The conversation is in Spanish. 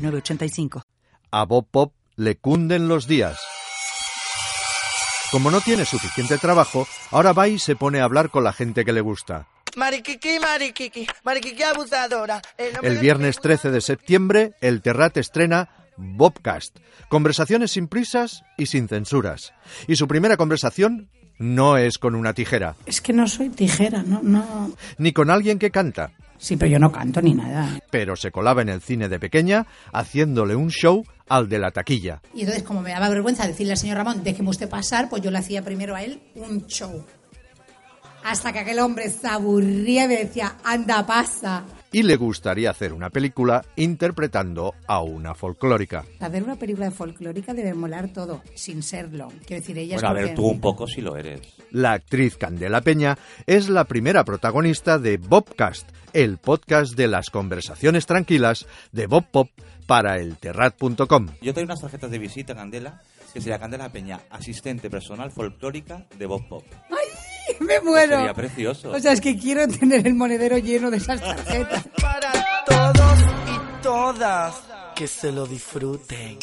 906985. A Bob Pop le cunden los días. Como no tiene suficiente trabajo, ahora va y se pone a hablar con la gente que le gusta. Mariquiqui, mariquiqui, mariquiqui abusadora. El viernes 13 de septiembre, el Terrat estrena Bobcast, conversaciones sin prisas y sin censuras. Y su primera conversación no es con una tijera, Es que no soy tijera, no, no. ni con alguien que canta, Sí, pero yo no canto ni nada. pero se colaba en el cine de pequeña haciéndole un show al de la taquilla. Y entonces, como me daba vergüenza decirle al señor Ramón, déjeme usted pasar, pues yo le hacía primero a él un show. Hasta que aquel hombre se aburría y me decía, anda, pasa. Y le gustaría hacer una película interpretando a una folclórica. Hacer una película folclórica debe molar todo, sin serlo. Quiero decir, ella es Bueno, a ver, tú un poco si lo eres. La actriz Candela Peña es la primera protagonista de Bobcast, el podcast de las conversaciones tranquilas de Bob Pop para el terrat.com. Yo tengo unas tarjetas de visita, Candela, que sería Candela Peña, asistente personal folclórica de Bob Pop. Me muero. Sería precioso. O sea, es que quiero tener el monedero lleno de esas tarjetas. Para todos y todas. Que se lo disfruten.